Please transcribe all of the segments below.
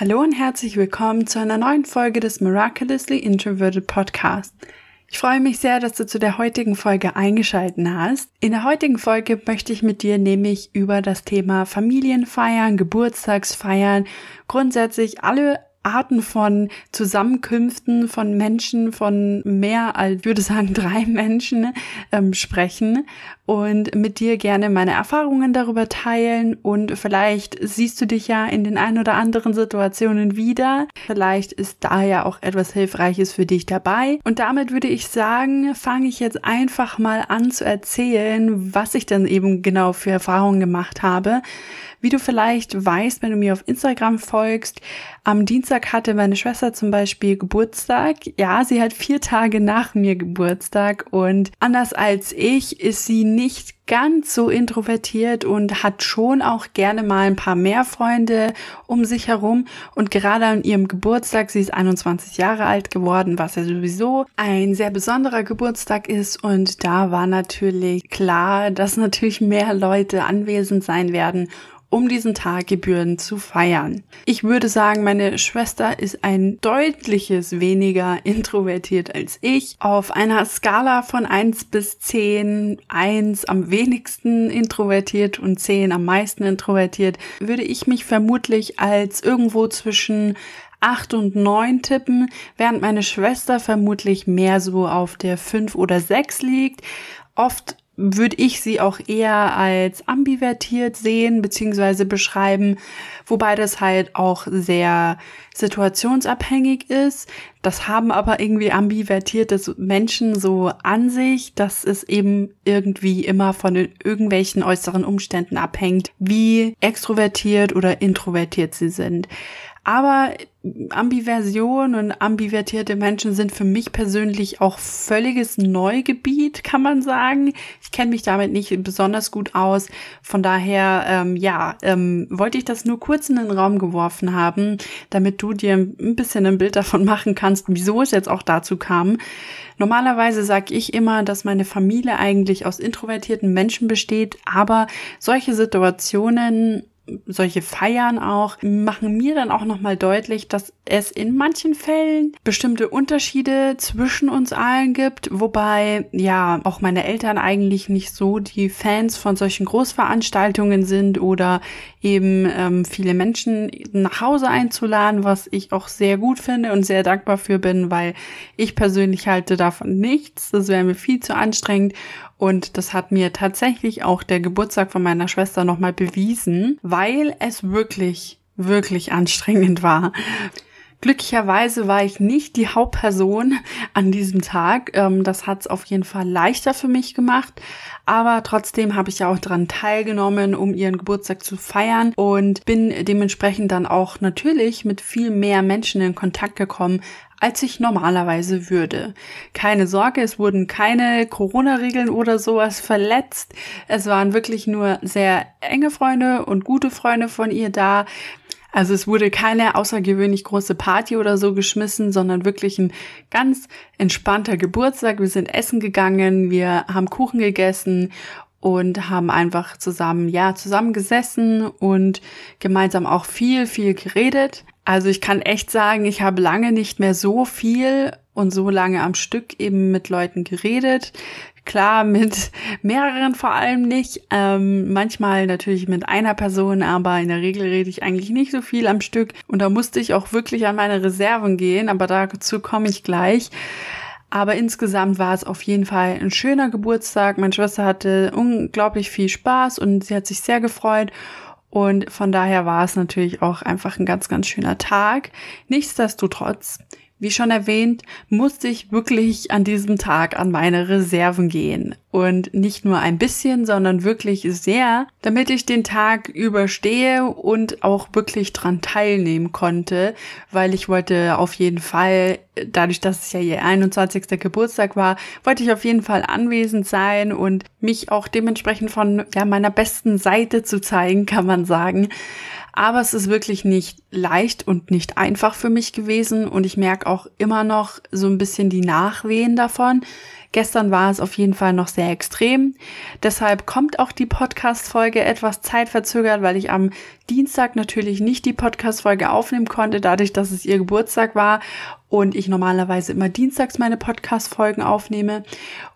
Hallo und herzlich willkommen zu einer neuen Folge des Miraculously Introverted Podcast. Ich freue mich sehr, dass du zu der heutigen Folge eingeschalten hast. In der heutigen Folge möchte ich mit dir nämlich über das Thema Familienfeiern, Geburtstagsfeiern, grundsätzlich alle Arten von Zusammenkünften von Menschen, von mehr als, würde sagen, drei Menschen ähm, sprechen und mit dir gerne meine Erfahrungen darüber teilen und vielleicht siehst du dich ja in den ein oder anderen Situationen wieder. Vielleicht ist da ja auch etwas Hilfreiches für dich dabei. Und damit würde ich sagen, fange ich jetzt einfach mal an zu erzählen, was ich dann eben genau für Erfahrungen gemacht habe. Wie du vielleicht weißt, wenn du mir auf Instagram folgst, am Dienstag hatte meine Schwester zum Beispiel Geburtstag. Ja, sie hat vier Tage nach mir Geburtstag und anders als ich ist sie nicht ganz so introvertiert und hat schon auch gerne mal ein paar mehr Freunde um sich herum. Und gerade an ihrem Geburtstag, sie ist 21 Jahre alt geworden, was ja sowieso ein sehr besonderer Geburtstag ist. Und da war natürlich klar, dass natürlich mehr Leute anwesend sein werden um diesen Tag gebührend zu feiern. Ich würde sagen, meine Schwester ist ein deutliches weniger introvertiert als ich. Auf einer Skala von 1 bis 10, 1 am wenigsten introvertiert und 10 am meisten introvertiert, würde ich mich vermutlich als irgendwo zwischen 8 und 9 tippen, während meine Schwester vermutlich mehr so auf der 5 oder 6 liegt. Oft würde ich sie auch eher als ambivertiert sehen bzw. beschreiben, wobei das halt auch sehr situationsabhängig ist. Das haben aber irgendwie ambivertierte Menschen so an sich, dass es eben irgendwie immer von irgendwelchen äußeren Umständen abhängt, wie extrovertiert oder introvertiert sie sind. Aber Ambiversion und ambivertierte Menschen sind für mich persönlich auch völliges Neugebiet, kann man sagen. Ich kenne mich damit nicht besonders gut aus. Von daher, ähm, ja, ähm, wollte ich das nur kurz in den Raum geworfen haben, damit du dir ein bisschen ein Bild davon machen kannst, wieso es jetzt auch dazu kam. Normalerweise sage ich immer, dass meine Familie eigentlich aus introvertierten Menschen besteht, aber solche Situationen solche Feiern auch machen mir dann auch nochmal deutlich, dass es in manchen Fällen bestimmte Unterschiede zwischen uns allen gibt, wobei ja auch meine Eltern eigentlich nicht so die Fans von solchen Großveranstaltungen sind oder eben ähm, viele Menschen nach Hause einzuladen, was ich auch sehr gut finde und sehr dankbar für bin, weil ich persönlich halte davon nichts. Das wäre mir viel zu anstrengend und das hat mir tatsächlich auch der Geburtstag von meiner Schwester nochmal bewiesen, weil es wirklich, wirklich anstrengend war. Glücklicherweise war ich nicht die Hauptperson an diesem Tag. Ähm, das hat es auf jeden Fall leichter für mich gemacht. Aber trotzdem habe ich ja auch daran teilgenommen, um ihren Geburtstag zu feiern und bin dementsprechend dann auch natürlich mit viel mehr Menschen in Kontakt gekommen, als ich normalerweise würde. Keine Sorge, es wurden keine Corona-Regeln oder sowas verletzt. Es waren wirklich nur sehr enge Freunde und gute Freunde von ihr da. Also es wurde keine außergewöhnlich große Party oder so geschmissen, sondern wirklich ein ganz entspannter Geburtstag. Wir sind essen gegangen, wir haben Kuchen gegessen und haben einfach zusammen, ja, zusammen gesessen und gemeinsam auch viel, viel geredet. Also ich kann echt sagen, ich habe lange nicht mehr so viel und so lange am Stück eben mit Leuten geredet. Klar, mit mehreren vor allem nicht. Ähm, manchmal natürlich mit einer Person, aber in der Regel rede ich eigentlich nicht so viel am Stück. Und da musste ich auch wirklich an meine Reserven gehen, aber dazu komme ich gleich. Aber insgesamt war es auf jeden Fall ein schöner Geburtstag. Meine Schwester hatte unglaublich viel Spaß und sie hat sich sehr gefreut. Und von daher war es natürlich auch einfach ein ganz, ganz schöner Tag. Nichtsdestotrotz wie schon erwähnt, musste ich wirklich an diesem Tag an meine Reserven gehen. Und nicht nur ein bisschen, sondern wirklich sehr, damit ich den Tag überstehe und auch wirklich dran teilnehmen konnte, weil ich wollte auf jeden Fall, dadurch, dass es ja ihr 21. Geburtstag war, wollte ich auf jeden Fall anwesend sein und mich auch dementsprechend von ja, meiner besten Seite zu zeigen, kann man sagen. Aber es ist wirklich nicht leicht und nicht einfach für mich gewesen und ich merke auch immer noch so ein bisschen die Nachwehen davon. Gestern war es auf jeden Fall noch sehr extrem. Deshalb kommt auch die Podcast-Folge etwas zeitverzögert, weil ich am Dienstag natürlich nicht die Podcast-Folge aufnehmen konnte, dadurch, dass es ihr Geburtstag war und ich normalerweise immer dienstags meine Podcast-Folgen aufnehme.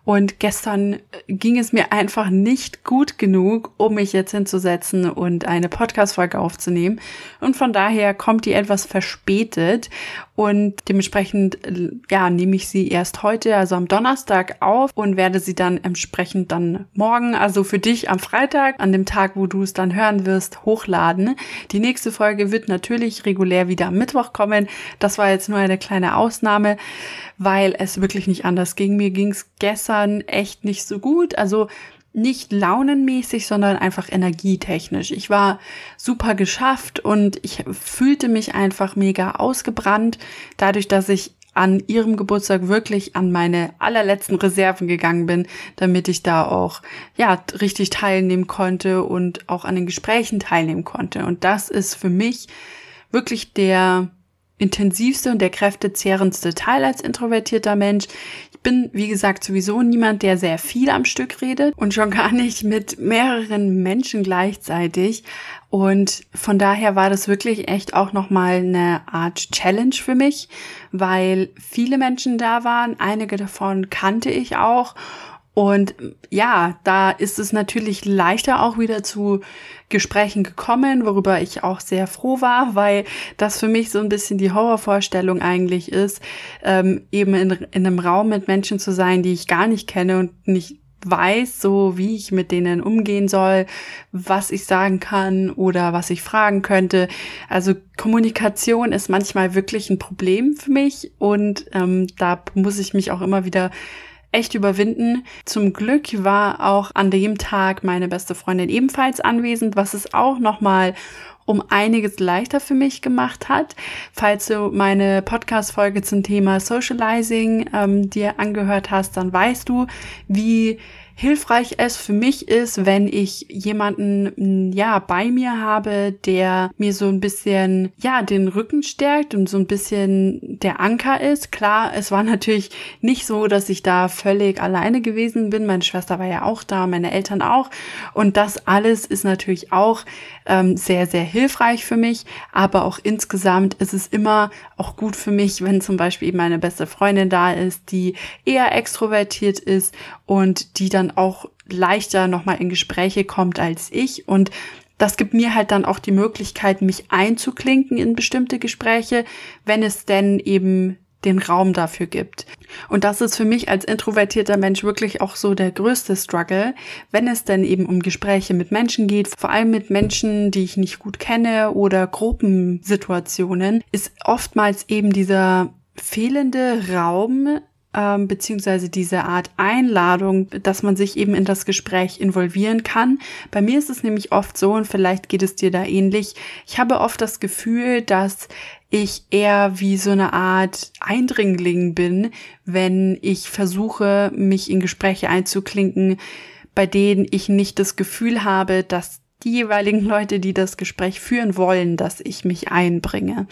Und gestern äh, ging es mir einfach nicht gut genug, um mich jetzt hinzusetzen und eine Podcast-Folge aufzunehmen. Und von daher kommt die etwas verspätet und dementsprechend, äh, ja, nehme ich sie erst heute, also am Donnerstag auf und werde sie dann entsprechend dann morgen, also für dich am Freitag, an dem Tag, wo du es dann hören wirst, hochladen. Die nächste Folge wird natürlich regulär wieder am Mittwoch kommen. Das war jetzt nur eine kleine Ausnahme weil es wirklich nicht anders ging. Mir ging es gestern echt nicht so gut. Also nicht launenmäßig, sondern einfach energietechnisch. Ich war super geschafft und ich fühlte mich einfach mega ausgebrannt, dadurch, dass ich an ihrem Geburtstag wirklich an meine allerletzten Reserven gegangen bin, damit ich da auch, ja, richtig teilnehmen konnte und auch an den Gesprächen teilnehmen konnte. Und das ist für mich wirklich der intensivste und der kräftezehrendste Teil als introvertierter Mensch. Ich bin, wie gesagt, sowieso niemand, der sehr viel am Stück redet und schon gar nicht mit mehreren Menschen gleichzeitig. Und von daher war das wirklich echt auch nochmal eine Art Challenge für mich, weil viele Menschen da waren. Einige davon kannte ich auch. Und ja, da ist es natürlich leichter auch wieder zu Gesprächen gekommen, worüber ich auch sehr froh war, weil das für mich so ein bisschen die Horrorvorstellung eigentlich ist, ähm, eben in, in einem Raum mit Menschen zu sein, die ich gar nicht kenne und nicht weiß, so wie ich mit denen umgehen soll, was ich sagen kann oder was ich fragen könnte. Also Kommunikation ist manchmal wirklich ein Problem für mich und ähm, da muss ich mich auch immer wieder echt überwinden. Zum Glück war auch an dem Tag meine beste Freundin ebenfalls anwesend, was es auch nochmal um einiges leichter für mich gemacht hat. Falls du meine Podcast-Folge zum Thema Socializing ähm, dir angehört hast, dann weißt du, wie hilfreich es für mich ist, wenn ich jemanden, ja, bei mir habe, der mir so ein bisschen, ja, den Rücken stärkt und so ein bisschen der Anker ist. Klar, es war natürlich nicht so, dass ich da völlig alleine gewesen bin. Meine Schwester war ja auch da, meine Eltern auch. Und das alles ist natürlich auch ähm, sehr, sehr hilfreich für mich. Aber auch insgesamt ist es immer auch gut für mich, wenn zum Beispiel meine beste Freundin da ist, die eher extrovertiert ist und die dann auch leichter nochmal in Gespräche kommt als ich. Und das gibt mir halt dann auch die Möglichkeit, mich einzuklinken in bestimmte Gespräche, wenn es denn eben den Raum dafür gibt. Und das ist für mich als introvertierter Mensch wirklich auch so der größte Struggle, wenn es denn eben um Gespräche mit Menschen geht, vor allem mit Menschen, die ich nicht gut kenne oder Gruppensituationen, ist oftmals eben dieser fehlende Raum ähm, beziehungsweise diese Art Einladung, dass man sich eben in das Gespräch involvieren kann. Bei mir ist es nämlich oft so, und vielleicht geht es dir da ähnlich, ich habe oft das Gefühl, dass ich eher wie so eine Art Eindringling bin, wenn ich versuche, mich in Gespräche einzuklinken, bei denen ich nicht das Gefühl habe, dass die jeweiligen Leute, die das Gespräch führen wollen, dass ich mich einbringe.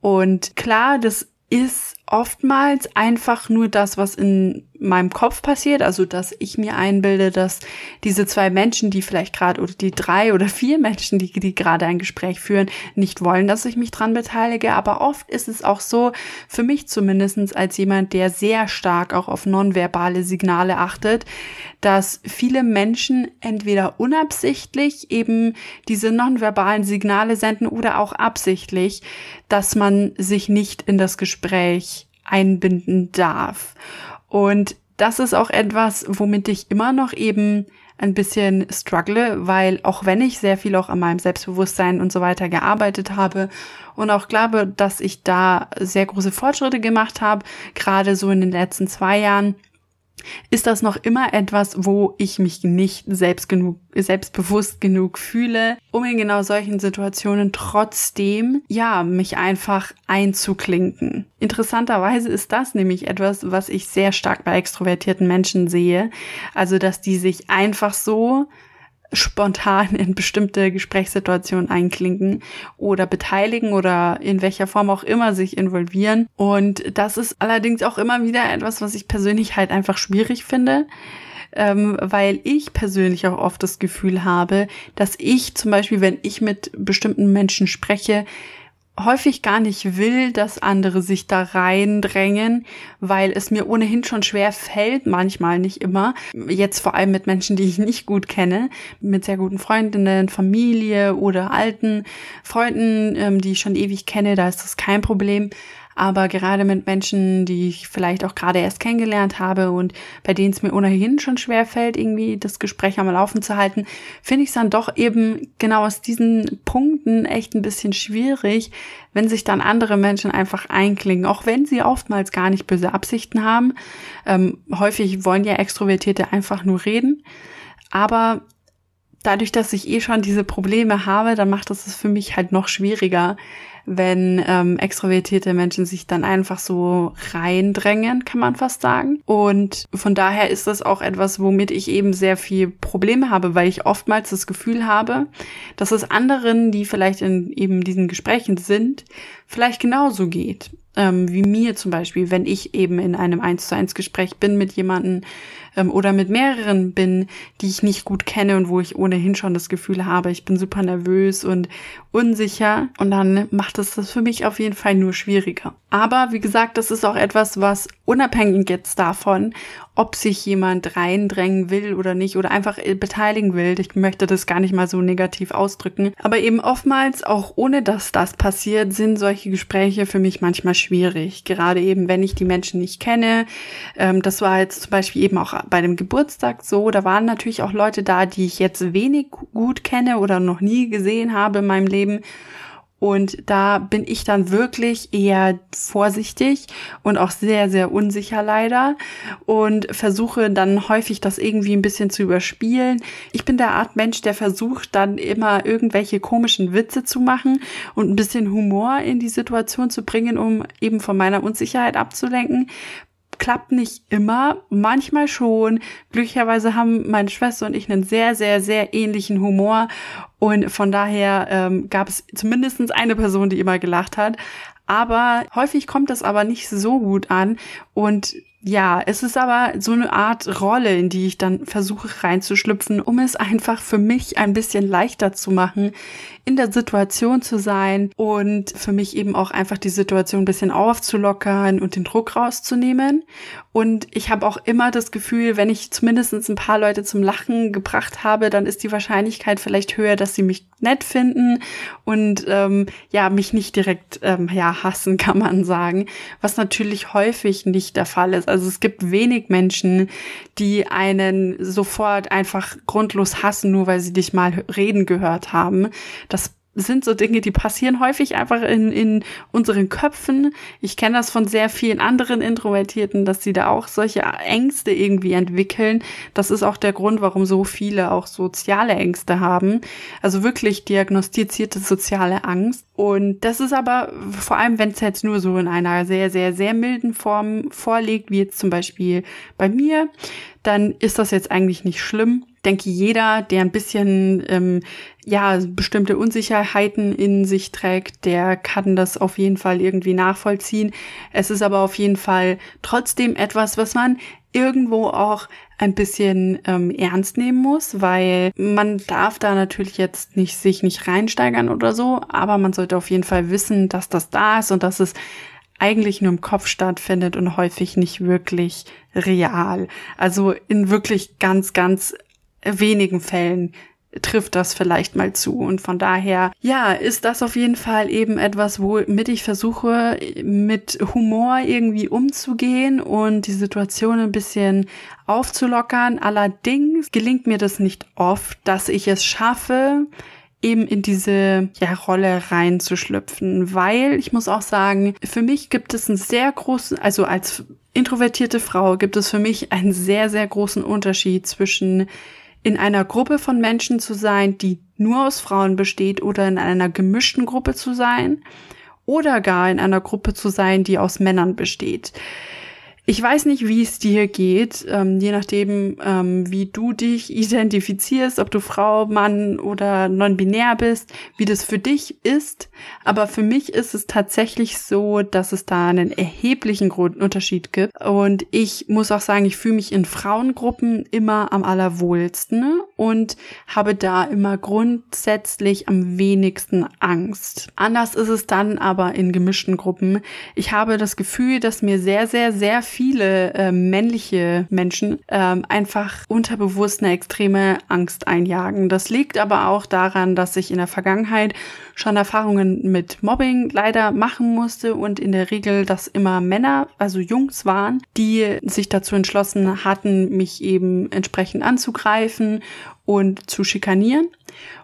Und klar, das ist oftmals einfach nur das, was in meinem Kopf passiert, also dass ich mir einbilde, dass diese zwei Menschen, die vielleicht gerade oder die drei oder vier Menschen, die, die gerade ein Gespräch führen, nicht wollen, dass ich mich dran beteilige. Aber oft ist es auch so, für mich zumindestens als jemand, der sehr stark auch auf nonverbale Signale achtet, dass viele Menschen entweder unabsichtlich eben diese nonverbalen Signale senden oder auch absichtlich, dass man sich nicht in das Gespräch einbinden darf. Und das ist auch etwas, womit ich immer noch eben ein bisschen struggle, weil auch wenn ich sehr viel auch an meinem Selbstbewusstsein und so weiter gearbeitet habe und auch glaube, dass ich da sehr große Fortschritte gemacht habe, gerade so in den letzten zwei Jahren, ist das noch immer etwas, wo ich mich nicht selbst genug, selbstbewusst genug fühle, um in genau solchen Situationen trotzdem, ja, mich einfach einzuklinken. Interessanterweise ist das nämlich etwas, was ich sehr stark bei extrovertierten Menschen sehe. Also, dass die sich einfach so spontan in bestimmte Gesprächssituationen einklinken oder beteiligen oder in welcher Form auch immer sich involvieren. Und das ist allerdings auch immer wieder etwas, was ich persönlich halt einfach schwierig finde. Ähm, weil ich persönlich auch oft das Gefühl habe, dass ich zum Beispiel, wenn ich mit bestimmten Menschen spreche, häufig gar nicht will, dass andere sich da reindrängen, weil es mir ohnehin schon schwer fällt, manchmal nicht immer, jetzt vor allem mit Menschen, die ich nicht gut kenne, mit sehr guten Freundinnen, Familie oder alten Freunden, ähm, die ich schon ewig kenne, da ist das kein Problem. Aber gerade mit Menschen, die ich vielleicht auch gerade erst kennengelernt habe und bei denen es mir ohnehin schon schwer fällt, irgendwie das Gespräch am Laufen zu halten, finde ich es dann doch eben genau aus diesen Punkten echt ein bisschen schwierig, wenn sich dann andere Menschen einfach einklingen, auch wenn sie oftmals gar nicht böse Absichten haben. Ähm, häufig wollen ja Extrovertierte einfach nur reden. Aber dadurch, dass ich eh schon diese Probleme habe, dann macht es es für mich halt noch schwieriger, wenn ähm, extrovertierte Menschen sich dann einfach so reindrängen, kann man fast sagen. Und von daher ist das auch etwas, womit ich eben sehr viel Probleme habe, weil ich oftmals das Gefühl habe, dass es anderen, die vielleicht in eben diesen Gesprächen sind, vielleicht genauso geht ähm, wie mir zum Beispiel, wenn ich eben in einem eins zu eins Gespräch bin mit jemandem ähm, oder mit mehreren bin, die ich nicht gut kenne und wo ich ohnehin schon das Gefühl habe, ich bin super nervös und unsicher und dann macht es das für mich auf jeden Fall nur schwieriger. Aber wie gesagt, das ist auch etwas, was unabhängig jetzt davon, ob sich jemand reindrängen will oder nicht oder einfach äh, beteiligen will. Ich möchte das gar nicht mal so negativ ausdrücken. Aber eben oftmals, auch ohne dass das passiert, sind solche Gespräche für mich manchmal schwierig. Gerade eben, wenn ich die Menschen nicht kenne. Ähm, das war jetzt zum Beispiel eben auch bei dem Geburtstag so. Da waren natürlich auch Leute da, die ich jetzt wenig gut kenne oder noch nie gesehen habe in meinem Leben. Und da bin ich dann wirklich eher vorsichtig und auch sehr, sehr unsicher leider und versuche dann häufig das irgendwie ein bisschen zu überspielen. Ich bin der Art Mensch, der versucht dann immer irgendwelche komischen Witze zu machen und ein bisschen Humor in die Situation zu bringen, um eben von meiner Unsicherheit abzulenken klappt nicht immer, manchmal schon. Glücklicherweise haben meine Schwester und ich einen sehr, sehr, sehr ähnlichen Humor und von daher ähm, gab es zumindest eine Person, die immer gelacht hat. Aber häufig kommt das aber nicht so gut an und ja, es ist aber so eine Art Rolle, in die ich dann versuche reinzuschlüpfen, um es einfach für mich ein bisschen leichter zu machen, in der Situation zu sein und für mich eben auch einfach die Situation ein bisschen aufzulockern und den Druck rauszunehmen. Und ich habe auch immer das Gefühl, wenn ich zumindest ein paar Leute zum Lachen gebracht habe, dann ist die Wahrscheinlichkeit vielleicht höher, dass sie mich nett finden und ähm, ja, mich nicht direkt ähm, ja, hassen, kann man sagen. Was natürlich häufig nicht der Fall ist. Also es gibt wenig Menschen, die einen sofort einfach grundlos hassen, nur weil sie dich mal reden gehört haben. Sind so Dinge, die passieren häufig einfach in, in unseren Köpfen. Ich kenne das von sehr vielen anderen Introvertierten, dass sie da auch solche Ängste irgendwie entwickeln. Das ist auch der Grund, warum so viele auch soziale Ängste haben. Also wirklich diagnostizierte soziale Angst. Und das ist aber vor allem, wenn es jetzt nur so in einer sehr, sehr, sehr milden Form vorliegt, wie jetzt zum Beispiel bei mir, dann ist das jetzt eigentlich nicht schlimm denke, jeder, der ein bisschen ähm, ja bestimmte Unsicherheiten in sich trägt, der kann das auf jeden Fall irgendwie nachvollziehen. Es ist aber auf jeden Fall trotzdem etwas, was man irgendwo auch ein bisschen ähm, ernst nehmen muss, weil man darf da natürlich jetzt nicht sich nicht reinsteigern oder so, aber man sollte auf jeden Fall wissen, dass das da ist und dass es eigentlich nur im Kopf stattfindet und häufig nicht wirklich real. Also in wirklich ganz, ganz wenigen Fällen trifft das vielleicht mal zu. Und von daher, ja, ist das auf jeden Fall eben etwas, womit ich versuche, mit Humor irgendwie umzugehen und die Situation ein bisschen aufzulockern. Allerdings gelingt mir das nicht oft, dass ich es schaffe, eben in diese ja, Rolle reinzuschlüpfen, weil ich muss auch sagen, für mich gibt es einen sehr großen, also als introvertierte Frau gibt es für mich einen sehr, sehr großen Unterschied zwischen in einer Gruppe von Menschen zu sein, die nur aus Frauen besteht oder in einer gemischten Gruppe zu sein oder gar in einer Gruppe zu sein, die aus Männern besteht. Ich weiß nicht, wie es dir geht, ähm, je nachdem, ähm, wie du dich identifizierst, ob du Frau, Mann oder non-binär bist, wie das für dich ist. Aber für mich ist es tatsächlich so, dass es da einen erheblichen Unterschied gibt. Und ich muss auch sagen, ich fühle mich in Frauengruppen immer am allerwohlsten und habe da immer grundsätzlich am wenigsten Angst. Anders ist es dann aber in gemischten Gruppen. Ich habe das Gefühl, dass mir sehr, sehr, sehr viele äh, männliche Menschen ähm, einfach unterbewusst eine extreme Angst einjagen. Das liegt aber auch daran, dass ich in der Vergangenheit schon Erfahrungen mit Mobbing leider machen musste und in der Regel das immer Männer, also Jungs waren, die sich dazu entschlossen hatten, mich eben entsprechend anzugreifen und zu schikanieren.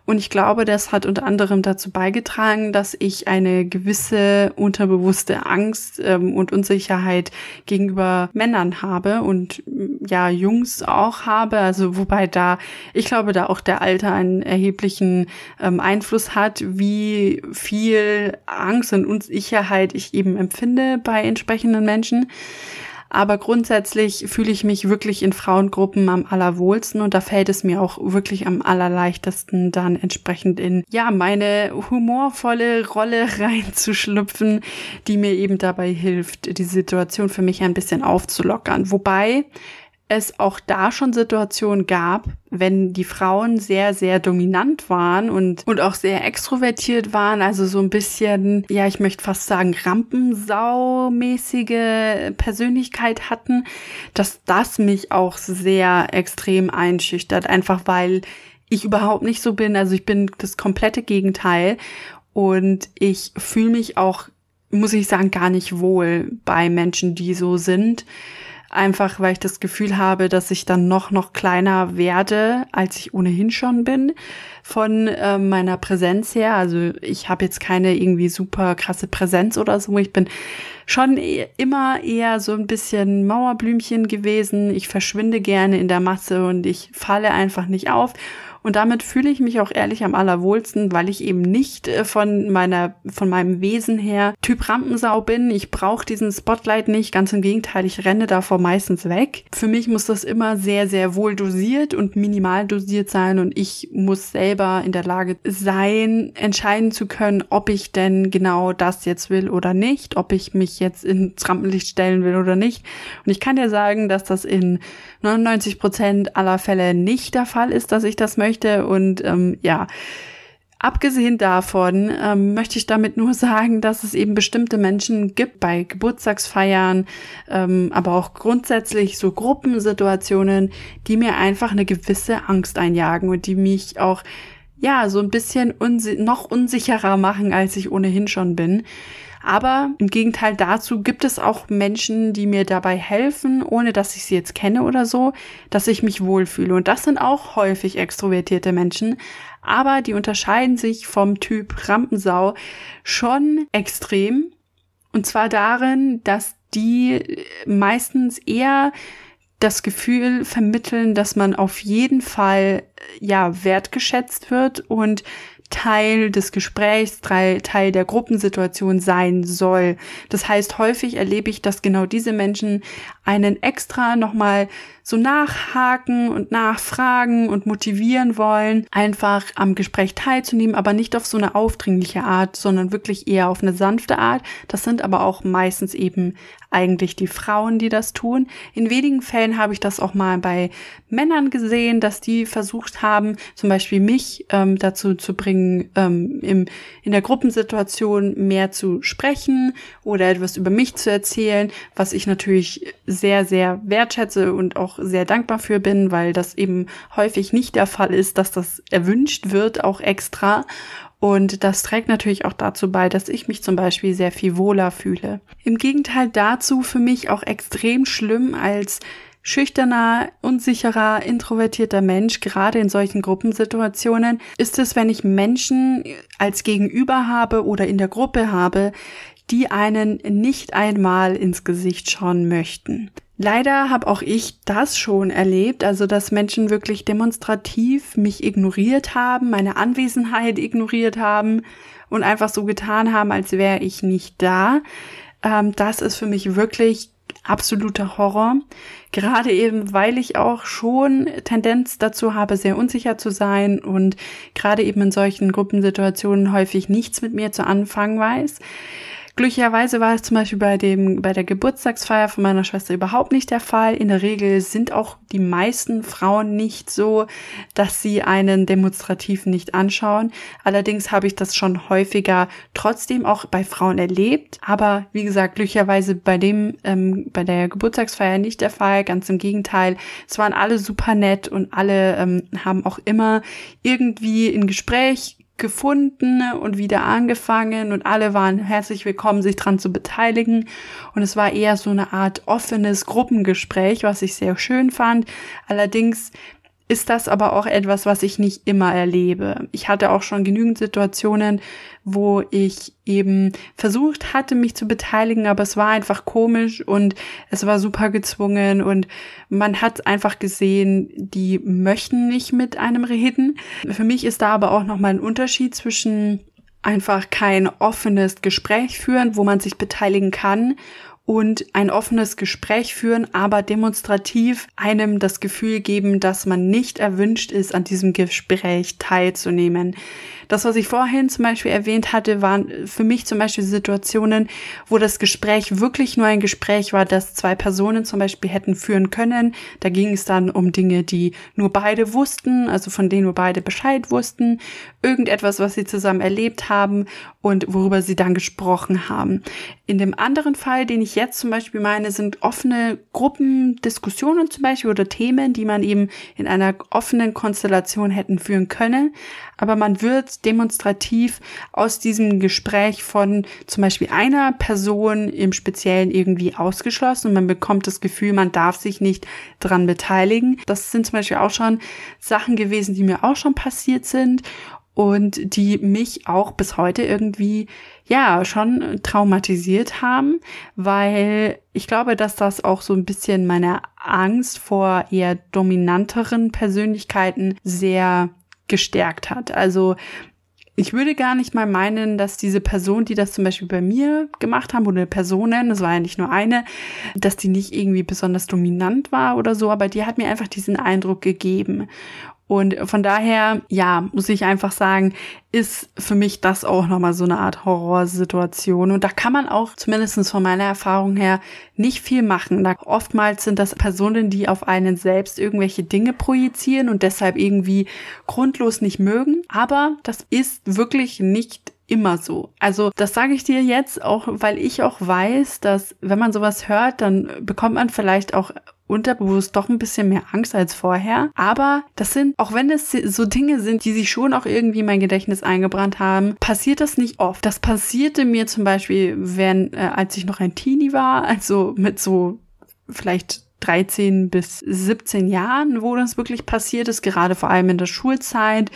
Und ich glaube, das hat unter anderem dazu beigetragen, dass ich eine gewisse unterbewusste Angst ähm, und Unsicherheit gegenüber Männern habe und ja, Jungs auch habe. Also wobei da, ich glaube, da auch der Alter einen erheblichen ähm, Einfluss hat, wie viel Angst und Unsicherheit ich eben empfinde bei entsprechenden Menschen. Aber grundsätzlich fühle ich mich wirklich in Frauengruppen am allerwohlsten und da fällt es mir auch wirklich am allerleichtesten dann entsprechend in, ja, meine humorvolle Rolle reinzuschlüpfen, die mir eben dabei hilft, die Situation für mich ein bisschen aufzulockern. Wobei es auch da schon Situationen gab, wenn die Frauen sehr, sehr dominant waren und, und auch sehr extrovertiert waren, also so ein bisschen, ja, ich möchte fast sagen, Rampensau-mäßige Persönlichkeit hatten, dass das mich auch sehr extrem einschüchtert, einfach weil ich überhaupt nicht so bin. Also ich bin das komplette Gegenteil. Und ich fühle mich auch, muss ich sagen, gar nicht wohl bei Menschen, die so sind Einfach weil ich das Gefühl habe, dass ich dann noch, noch kleiner werde, als ich ohnehin schon bin von äh, meiner Präsenz her. Also ich habe jetzt keine irgendwie super krasse Präsenz oder so. Ich bin schon e immer eher so ein bisschen Mauerblümchen gewesen. Ich verschwinde gerne in der Masse und ich falle einfach nicht auf. Und damit fühle ich mich auch ehrlich am allerwohlsten, weil ich eben nicht äh, von meiner, von meinem Wesen her Typ Rampensau bin. Ich brauche diesen Spotlight nicht. Ganz im Gegenteil, ich renne davor meistens weg. Für mich muss das immer sehr, sehr wohl dosiert und minimal dosiert sein und ich muss selber in der Lage sein, entscheiden zu können, ob ich denn genau das jetzt will oder nicht, ob ich mich jetzt ins Rampenlicht stellen will oder nicht. Und ich kann dir sagen, dass das in 99 Prozent aller Fälle nicht der Fall ist, dass ich das möchte. Und ähm, ja, Abgesehen davon ähm, möchte ich damit nur sagen, dass es eben bestimmte Menschen gibt bei Geburtstagsfeiern, ähm, aber auch grundsätzlich so Gruppensituationen, die mir einfach eine gewisse Angst einjagen und die mich auch ja so ein bisschen unsi noch unsicherer machen, als ich ohnehin schon bin. Aber im Gegenteil dazu gibt es auch Menschen, die mir dabei helfen, ohne dass ich sie jetzt kenne oder so, dass ich mich wohlfühle. Und das sind auch häufig extrovertierte Menschen. Aber die unterscheiden sich vom Typ Rampensau schon extrem. Und zwar darin, dass die meistens eher das Gefühl vermitteln, dass man auf jeden Fall ja wertgeschätzt wird und Teil des Gesprächs, Teil der Gruppensituation sein soll. Das heißt, häufig erlebe ich, dass genau diese Menschen einen extra nochmal so nachhaken und nachfragen und motivieren wollen, einfach am Gespräch teilzunehmen, aber nicht auf so eine aufdringliche Art, sondern wirklich eher auf eine sanfte Art. Das sind aber auch meistens eben eigentlich die Frauen, die das tun. In wenigen Fällen habe ich das auch mal bei Männern gesehen, dass die versucht haben, zum Beispiel mich ähm, dazu zu bringen, ähm, im, in der Gruppensituation mehr zu sprechen oder etwas über mich zu erzählen, was ich natürlich sehr, sehr wertschätze und auch sehr dankbar für bin, weil das eben häufig nicht der Fall ist, dass das erwünscht wird, auch extra. Und das trägt natürlich auch dazu bei, dass ich mich zum Beispiel sehr viel wohler fühle. Im Gegenteil dazu für mich auch extrem schlimm als schüchterner, unsicherer, introvertierter Mensch, gerade in solchen Gruppensituationen, ist es, wenn ich Menschen als Gegenüber habe oder in der Gruppe habe, die einen nicht einmal ins Gesicht schauen möchten. Leider habe auch ich das schon erlebt, also dass Menschen wirklich demonstrativ mich ignoriert haben, meine Anwesenheit ignoriert haben und einfach so getan haben, als wäre ich nicht da. Ähm, das ist für mich wirklich absoluter Horror. Gerade eben, weil ich auch schon Tendenz dazu habe, sehr unsicher zu sein und gerade eben in solchen Gruppensituationen häufig nichts mit mir zu anfangen weiß. Glücklicherweise war es zum Beispiel bei dem, bei der Geburtstagsfeier von meiner Schwester überhaupt nicht der Fall. In der Regel sind auch die meisten Frauen nicht so, dass sie einen demonstrativ nicht anschauen. Allerdings habe ich das schon häufiger trotzdem auch bei Frauen erlebt. Aber wie gesagt, glücklicherweise bei dem, ähm, bei der Geburtstagsfeier nicht der Fall. Ganz im Gegenteil. Es waren alle super nett und alle ähm, haben auch immer irgendwie in Gespräch gefunden und wieder angefangen und alle waren herzlich willkommen, sich dran zu beteiligen. Und es war eher so eine Art offenes Gruppengespräch, was ich sehr schön fand. Allerdings ist das aber auch etwas, was ich nicht immer erlebe. Ich hatte auch schon genügend Situationen, wo ich eben versucht hatte, mich zu beteiligen, aber es war einfach komisch und es war super gezwungen und man hat einfach gesehen, die möchten nicht mit einem reden. Für mich ist da aber auch nochmal ein Unterschied zwischen einfach kein offenes Gespräch führen, wo man sich beteiligen kann und ein offenes Gespräch führen, aber demonstrativ einem das Gefühl geben, dass man nicht erwünscht ist, an diesem Gespräch teilzunehmen. Das, was ich vorhin zum Beispiel erwähnt hatte, waren für mich zum Beispiel Situationen, wo das Gespräch wirklich nur ein Gespräch war, das zwei Personen zum Beispiel hätten führen können. Da ging es dann um Dinge, die nur beide wussten, also von denen nur beide Bescheid wussten, irgendetwas, was sie zusammen erlebt haben und worüber sie dann gesprochen haben. In dem anderen Fall, den ich jetzt zum Beispiel meine, sind offene Gruppendiskussionen zum Beispiel oder Themen, die man eben in einer offenen Konstellation hätten führen können aber man wird demonstrativ aus diesem Gespräch von zum Beispiel einer Person im Speziellen irgendwie ausgeschlossen und man bekommt das Gefühl, man darf sich nicht dran beteiligen. Das sind zum Beispiel auch schon Sachen gewesen, die mir auch schon passiert sind und die mich auch bis heute irgendwie ja schon traumatisiert haben, weil ich glaube, dass das auch so ein bisschen meine Angst vor eher dominanteren Persönlichkeiten sehr gestärkt hat. Also ich würde gar nicht mal meinen, dass diese Person, die das zum Beispiel bei mir gemacht haben, oder Personen, das war ja nicht nur eine, dass die nicht irgendwie besonders dominant war oder so, aber die hat mir einfach diesen Eindruck gegeben. Und von daher, ja, muss ich einfach sagen, ist für mich das auch nochmal so eine Art Horrorsituation. Und da kann man auch, zumindestens von meiner Erfahrung her, nicht viel machen. Da oftmals sind das Personen, die auf einen selbst irgendwelche Dinge projizieren und deshalb irgendwie grundlos nicht mögen. Aber das ist wirklich nicht immer so. Also das sage ich dir jetzt auch, weil ich auch weiß, dass wenn man sowas hört, dann bekommt man vielleicht auch unterbewusst doch ein bisschen mehr Angst als vorher. Aber das sind, auch wenn es so Dinge sind, die sich schon auch irgendwie in mein Gedächtnis eingebrannt haben, passiert das nicht oft. Das passierte mir zum Beispiel, wenn, äh, als ich noch ein Teenie war, also mit so vielleicht 13 bis 17 Jahren, wo das wirklich passiert ist, gerade vor allem in der Schulzeit.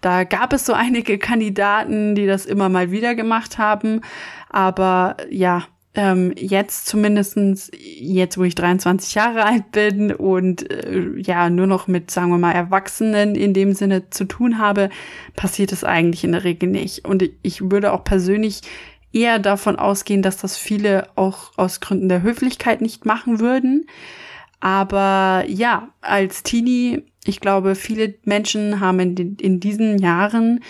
Da gab es so einige Kandidaten, die das immer mal wieder gemacht haben. Aber ja, ähm, jetzt zumindestens jetzt wo ich 23 Jahre alt bin und äh, ja nur noch mit, sagen wir mal, Erwachsenen in dem Sinne zu tun habe, passiert es eigentlich in der Regel nicht. Und ich würde auch persönlich eher davon ausgehen, dass das viele auch aus Gründen der Höflichkeit nicht machen würden. Aber ja, als Teenie, ich glaube, viele Menschen haben in, in diesen Jahren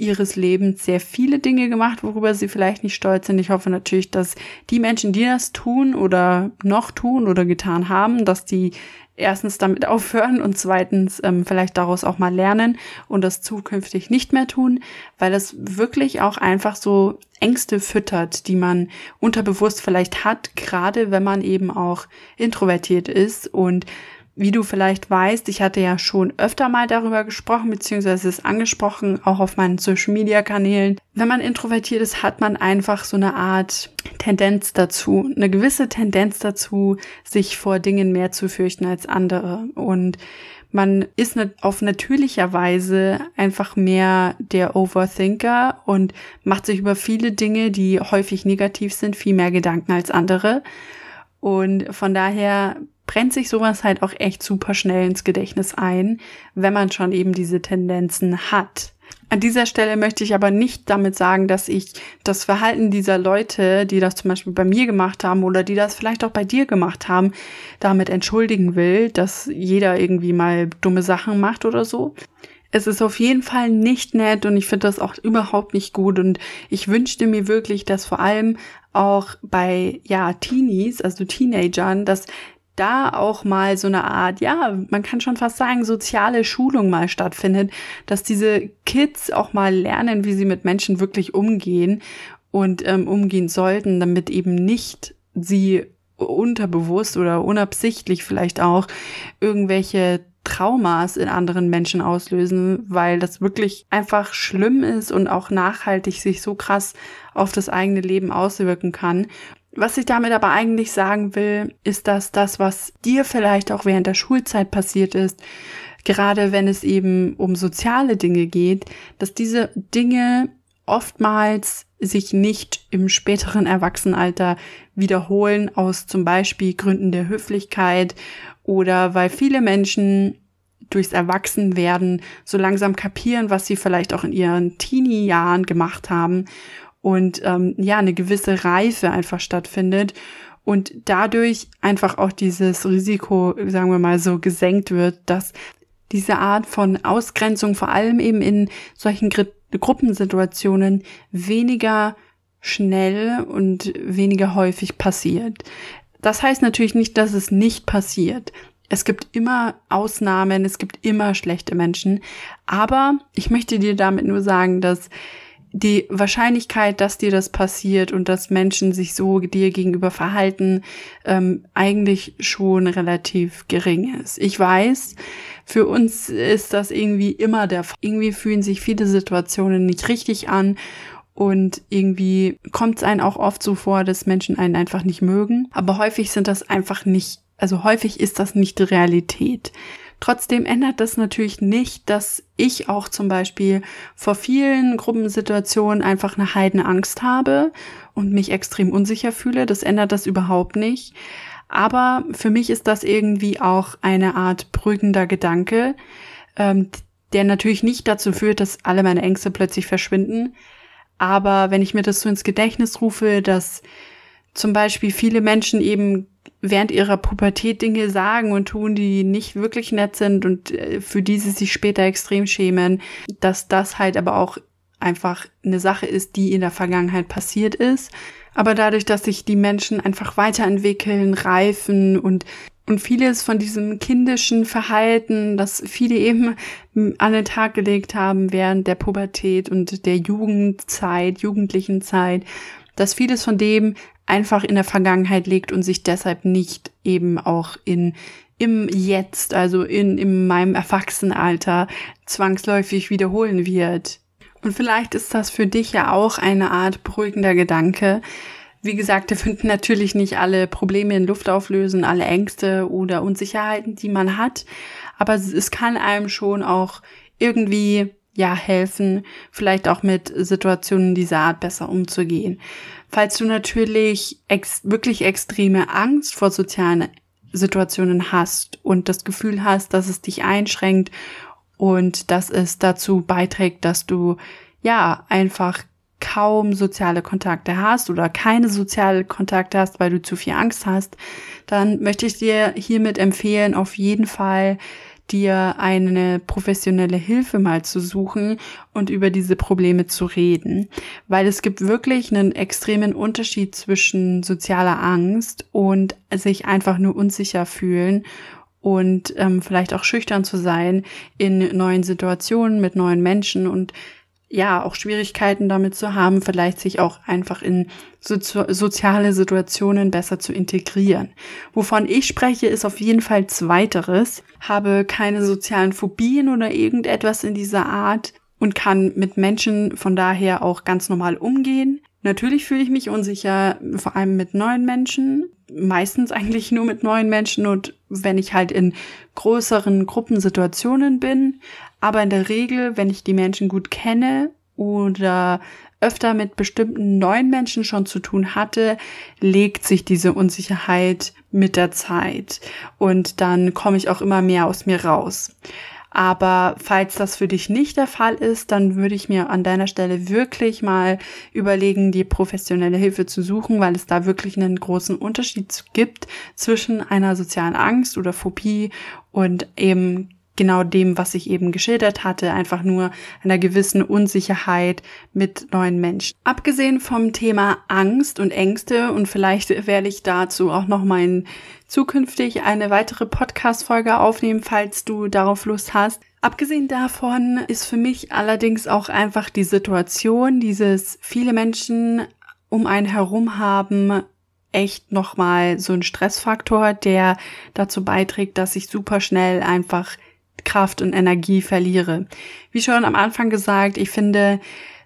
ihres Lebens sehr viele Dinge gemacht, worüber sie vielleicht nicht stolz sind. Ich hoffe natürlich, dass die Menschen, die das tun oder noch tun oder getan haben, dass die erstens damit aufhören und zweitens ähm, vielleicht daraus auch mal lernen und das zukünftig nicht mehr tun, weil es wirklich auch einfach so Ängste füttert, die man unterbewusst vielleicht hat, gerade wenn man eben auch introvertiert ist und wie du vielleicht weißt, ich hatte ja schon öfter mal darüber gesprochen, beziehungsweise es angesprochen, auch auf meinen Social Media Kanälen. Wenn man introvertiert ist, hat man einfach so eine Art Tendenz dazu, eine gewisse Tendenz dazu, sich vor Dingen mehr zu fürchten als andere. Und man ist auf natürlicher Weise einfach mehr der Overthinker und macht sich über viele Dinge, die häufig negativ sind, viel mehr Gedanken als andere. Und von daher brennt sich sowas halt auch echt super schnell ins Gedächtnis ein, wenn man schon eben diese Tendenzen hat. An dieser Stelle möchte ich aber nicht damit sagen, dass ich das Verhalten dieser Leute, die das zum Beispiel bei mir gemacht haben oder die das vielleicht auch bei dir gemacht haben, damit entschuldigen will, dass jeder irgendwie mal dumme Sachen macht oder so. Es ist auf jeden Fall nicht nett und ich finde das auch überhaupt nicht gut und ich wünschte mir wirklich, dass vor allem auch bei ja Teenies, also Teenagern, dass da auch mal so eine Art, ja, man kann schon fast sagen, soziale Schulung mal stattfindet, dass diese Kids auch mal lernen, wie sie mit Menschen wirklich umgehen und ähm, umgehen sollten, damit eben nicht sie unterbewusst oder unabsichtlich vielleicht auch irgendwelche Traumas in anderen Menschen auslösen, weil das wirklich einfach schlimm ist und auch nachhaltig sich so krass auf das eigene Leben auswirken kann. Was ich damit aber eigentlich sagen will, ist, dass das, was dir vielleicht auch während der Schulzeit passiert ist, gerade wenn es eben um soziale Dinge geht, dass diese Dinge oftmals sich nicht im späteren Erwachsenenalter wiederholen aus zum Beispiel Gründen der Höflichkeit oder weil viele Menschen durchs Erwachsenwerden so langsam kapieren, was sie vielleicht auch in ihren Teenie-Jahren gemacht haben und ähm, ja, eine gewisse Reife einfach stattfindet und dadurch einfach auch dieses Risiko, sagen wir mal so, gesenkt wird, dass diese Art von Ausgrenzung vor allem eben in solchen Gr Gruppensituationen weniger schnell und weniger häufig passiert. Das heißt natürlich nicht, dass es nicht passiert. Es gibt immer Ausnahmen, es gibt immer schlechte Menschen, aber ich möchte dir damit nur sagen, dass die Wahrscheinlichkeit, dass dir das passiert und dass Menschen sich so dir gegenüber verhalten, ähm, eigentlich schon relativ gering ist. Ich weiß, für uns ist das irgendwie immer der Fall. Irgendwie fühlen sich viele Situationen nicht richtig an und irgendwie kommt es einen auch oft so vor, dass Menschen einen einfach nicht mögen. Aber häufig sind das einfach nicht, also häufig ist das nicht die Realität. Trotzdem ändert das natürlich nicht, dass ich auch zum Beispiel vor vielen Gruppensituationen einfach eine heidene Angst habe und mich extrem unsicher fühle. Das ändert das überhaupt nicht. Aber für mich ist das irgendwie auch eine Art beruhigender Gedanke, ähm, der natürlich nicht dazu führt, dass alle meine Ängste plötzlich verschwinden. Aber wenn ich mir das so ins Gedächtnis rufe, dass zum Beispiel viele Menschen eben während ihrer Pubertät Dinge sagen und tun, die nicht wirklich nett sind und äh, für die sie sich später extrem schämen, dass das halt aber auch einfach eine Sache ist, die in der Vergangenheit passiert ist. Aber dadurch, dass sich die Menschen einfach weiterentwickeln, reifen und und vieles von diesem kindischen Verhalten, das viele eben an den Tag gelegt haben während der Pubertät und der Jugendzeit, jugendlichen Zeit, dass vieles von dem einfach in der Vergangenheit liegt und sich deshalb nicht eben auch in im Jetzt, also in, in meinem Erwachsenenalter zwangsläufig wiederholen wird. Und vielleicht ist das für dich ja auch eine Art beruhigender Gedanke. Wie gesagt, wir finden natürlich nicht alle Probleme in Luft auflösen, alle Ängste oder Unsicherheiten, die man hat. Aber es kann einem schon auch irgendwie ja helfen, vielleicht auch mit Situationen dieser Art besser umzugehen. Falls du natürlich ex wirklich extreme Angst vor sozialen Situationen hast und das Gefühl hast, dass es dich einschränkt und dass es dazu beiträgt, dass du ja einfach kaum soziale Kontakte hast oder keine soziale Kontakte hast, weil du zu viel Angst hast, dann möchte ich dir hiermit empfehlen, auf jeden Fall dir eine professionelle Hilfe mal zu suchen und über diese Probleme zu reden, weil es gibt wirklich einen extremen Unterschied zwischen sozialer Angst und sich einfach nur unsicher fühlen und ähm, vielleicht auch schüchtern zu sein in neuen Situationen mit neuen Menschen. Und ja auch Schwierigkeiten damit zu haben, vielleicht sich auch einfach in so soziale Situationen besser zu integrieren. Wovon ich spreche, ist auf jeden Fall zweiteres. Habe keine sozialen Phobien oder irgendetwas in dieser Art und kann mit Menschen von daher auch ganz normal umgehen. Natürlich fühle ich mich unsicher, vor allem mit neuen Menschen, meistens eigentlich nur mit neuen Menschen und wenn ich halt in größeren Gruppensituationen bin. Aber in der Regel, wenn ich die Menschen gut kenne oder öfter mit bestimmten neuen Menschen schon zu tun hatte, legt sich diese Unsicherheit mit der Zeit und dann komme ich auch immer mehr aus mir raus. Aber falls das für dich nicht der Fall ist, dann würde ich mir an deiner Stelle wirklich mal überlegen, die professionelle Hilfe zu suchen, weil es da wirklich einen großen Unterschied gibt zwischen einer sozialen Angst oder Phobie und eben genau dem, was ich eben geschildert hatte, einfach nur einer gewissen Unsicherheit mit neuen Menschen. Abgesehen vom Thema Angst und Ängste und vielleicht werde ich dazu auch noch mal zukünftig eine weitere Podcast-Folge aufnehmen, falls du darauf Lust hast. Abgesehen davon ist für mich allerdings auch einfach die Situation, dieses viele Menschen um einen herum haben, echt nochmal so ein Stressfaktor, der dazu beiträgt, dass ich super schnell einfach Kraft und Energie verliere. Wie schon am Anfang gesagt, ich finde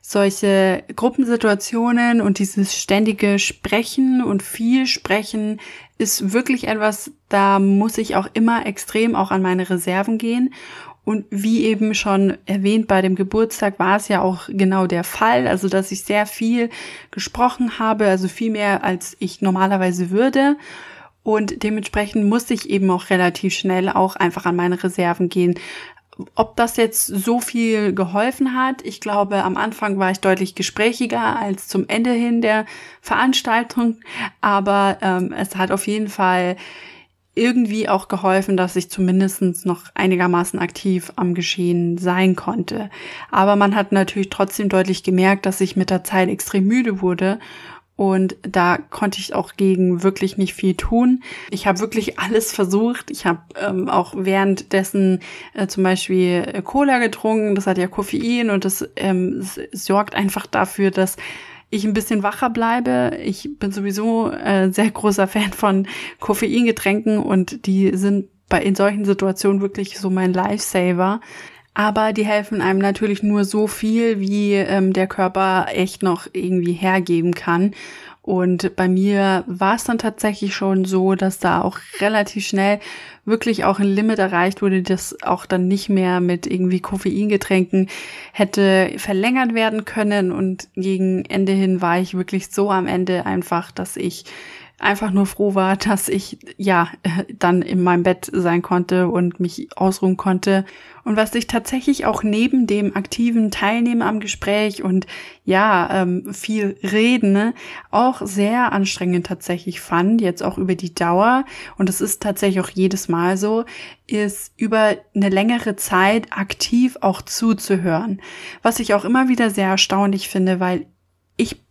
solche Gruppensituationen und dieses ständige Sprechen und viel Sprechen ist wirklich etwas, da muss ich auch immer extrem auch an meine Reserven gehen. Und wie eben schon erwähnt, bei dem Geburtstag war es ja auch genau der Fall, also dass ich sehr viel gesprochen habe, also viel mehr als ich normalerweise würde. Und dementsprechend musste ich eben auch relativ schnell auch einfach an meine Reserven gehen. Ob das jetzt so viel geholfen hat, ich glaube, am Anfang war ich deutlich gesprächiger als zum Ende hin der Veranstaltung, aber ähm, es hat auf jeden Fall irgendwie auch geholfen, dass ich zumindest noch einigermaßen aktiv am Geschehen sein konnte. Aber man hat natürlich trotzdem deutlich gemerkt, dass ich mit der Zeit extrem müde wurde und da konnte ich auch gegen wirklich nicht viel tun. Ich habe wirklich alles versucht. Ich habe ähm, auch währenddessen äh, zum Beispiel äh, Cola getrunken. Das hat ja Koffein und das ähm, sorgt einfach dafür, dass ich ein bisschen wacher bleibe. Ich bin sowieso äh, sehr großer Fan von Koffeingetränken und die sind bei in solchen Situationen wirklich so mein Lifesaver aber die helfen einem natürlich nur so viel, wie ähm, der Körper echt noch irgendwie hergeben kann. Und bei mir war es dann tatsächlich schon so, dass da auch relativ schnell wirklich auch ein Limit erreicht wurde, das auch dann nicht mehr mit irgendwie Koffeingetränken hätte verlängert werden können. Und gegen Ende hin war ich wirklich so am Ende einfach, dass ich einfach nur froh war, dass ich ja dann in meinem Bett sein konnte und mich ausruhen konnte. Und was ich tatsächlich auch neben dem aktiven Teilnehmen am Gespräch und ja, ähm, viel Reden ne, auch sehr anstrengend tatsächlich fand, jetzt auch über die Dauer, und es ist tatsächlich auch jedes Mal so, ist über eine längere Zeit aktiv auch zuzuhören. Was ich auch immer wieder sehr erstaunlich finde, weil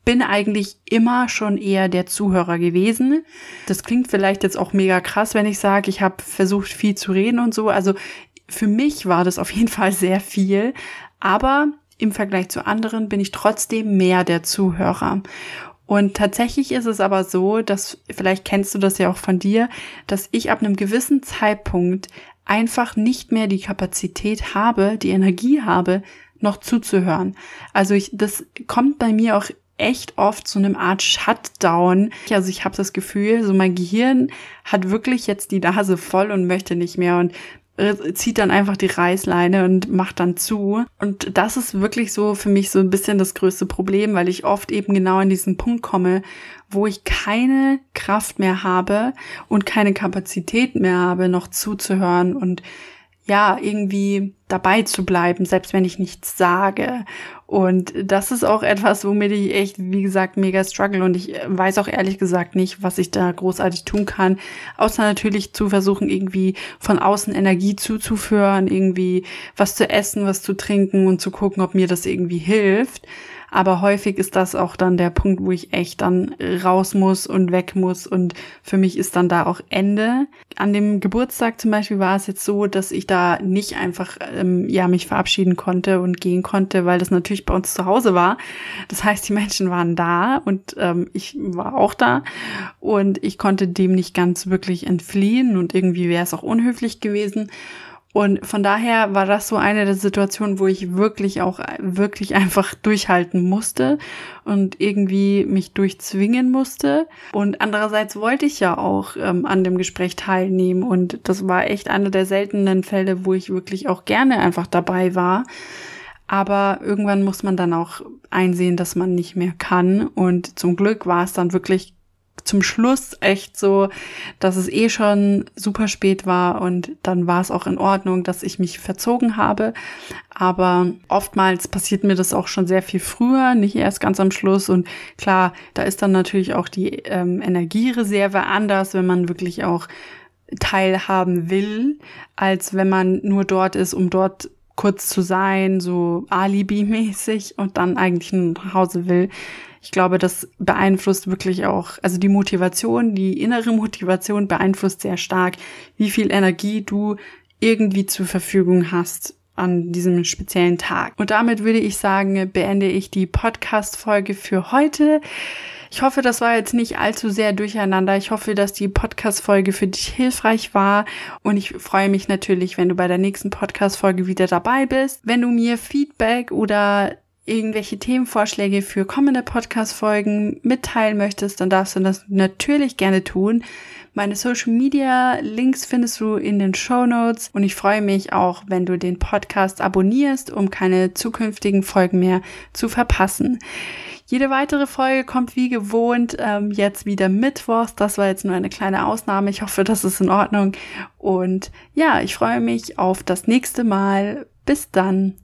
bin eigentlich immer schon eher der Zuhörer gewesen. Das klingt vielleicht jetzt auch mega krass, wenn ich sage, ich habe versucht viel zu reden und so. Also für mich war das auf jeden Fall sehr viel, aber im Vergleich zu anderen bin ich trotzdem mehr der Zuhörer. Und tatsächlich ist es aber so, dass, vielleicht kennst du das ja auch von dir, dass ich ab einem gewissen Zeitpunkt einfach nicht mehr die Kapazität habe, die Energie habe, noch zuzuhören. Also ich, das kommt bei mir auch echt oft zu einem Art Shutdown. Also ich habe das Gefühl, so mein Gehirn hat wirklich jetzt die Nase voll und möchte nicht mehr und zieht dann einfach die Reißleine und macht dann zu. Und das ist wirklich so für mich so ein bisschen das größte Problem, weil ich oft eben genau an diesen Punkt komme, wo ich keine Kraft mehr habe und keine Kapazität mehr habe, noch zuzuhören und ja, irgendwie dabei zu bleiben, selbst wenn ich nichts sage. Und das ist auch etwas, womit ich echt, wie gesagt, mega struggle. Und ich weiß auch ehrlich gesagt nicht, was ich da großartig tun kann. Außer natürlich zu versuchen, irgendwie von außen Energie zuzuführen, irgendwie was zu essen, was zu trinken und zu gucken, ob mir das irgendwie hilft. Aber häufig ist das auch dann der Punkt, wo ich echt dann raus muss und weg muss. Und für mich ist dann da auch Ende. An dem Geburtstag zum Beispiel war es jetzt so, dass ich da nicht einfach ähm, ja mich verabschieden konnte und gehen konnte, weil das natürlich bei uns zu Hause war. Das heißt, die Menschen waren da und ähm, ich war auch da und ich konnte dem nicht ganz wirklich entfliehen und irgendwie wäre es auch unhöflich gewesen. Und von daher war das so eine der Situationen, wo ich wirklich auch wirklich einfach durchhalten musste und irgendwie mich durchzwingen musste. Und andererseits wollte ich ja auch ähm, an dem Gespräch teilnehmen. Und das war echt einer der seltenen Fälle, wo ich wirklich auch gerne einfach dabei war. Aber irgendwann muss man dann auch einsehen, dass man nicht mehr kann. Und zum Glück war es dann wirklich zum Schluss echt so, dass es eh schon super spät war und dann war es auch in Ordnung, dass ich mich verzogen habe. Aber oftmals passiert mir das auch schon sehr viel früher, nicht erst ganz am Schluss. Und klar, da ist dann natürlich auch die ähm, Energiereserve anders, wenn man wirklich auch teilhaben will, als wenn man nur dort ist, um dort kurz zu sein, so Alibi-mäßig und dann eigentlich nur nach Hause will. Ich glaube, das beeinflusst wirklich auch, also die Motivation, die innere Motivation beeinflusst sehr stark, wie viel Energie du irgendwie zur Verfügung hast an diesem speziellen Tag. Und damit würde ich sagen, beende ich die Podcast-Folge für heute. Ich hoffe, das war jetzt nicht allzu sehr durcheinander. Ich hoffe, dass die Podcast-Folge für dich hilfreich war. Und ich freue mich natürlich, wenn du bei der nächsten Podcast-Folge wieder dabei bist. Wenn du mir Feedback oder irgendwelche Themenvorschläge für kommende Podcast-Folgen mitteilen möchtest, dann darfst du das natürlich gerne tun. Meine Social Media Links findest du in den Show Notes und ich freue mich auch, wenn du den Podcast abonnierst, um keine zukünftigen Folgen mehr zu verpassen. Jede weitere Folge kommt wie gewohnt ähm, jetzt wieder mittwochs. Das war jetzt nur eine kleine Ausnahme. Ich hoffe, das ist in Ordnung. Und ja, ich freue mich auf das nächste Mal. Bis dann.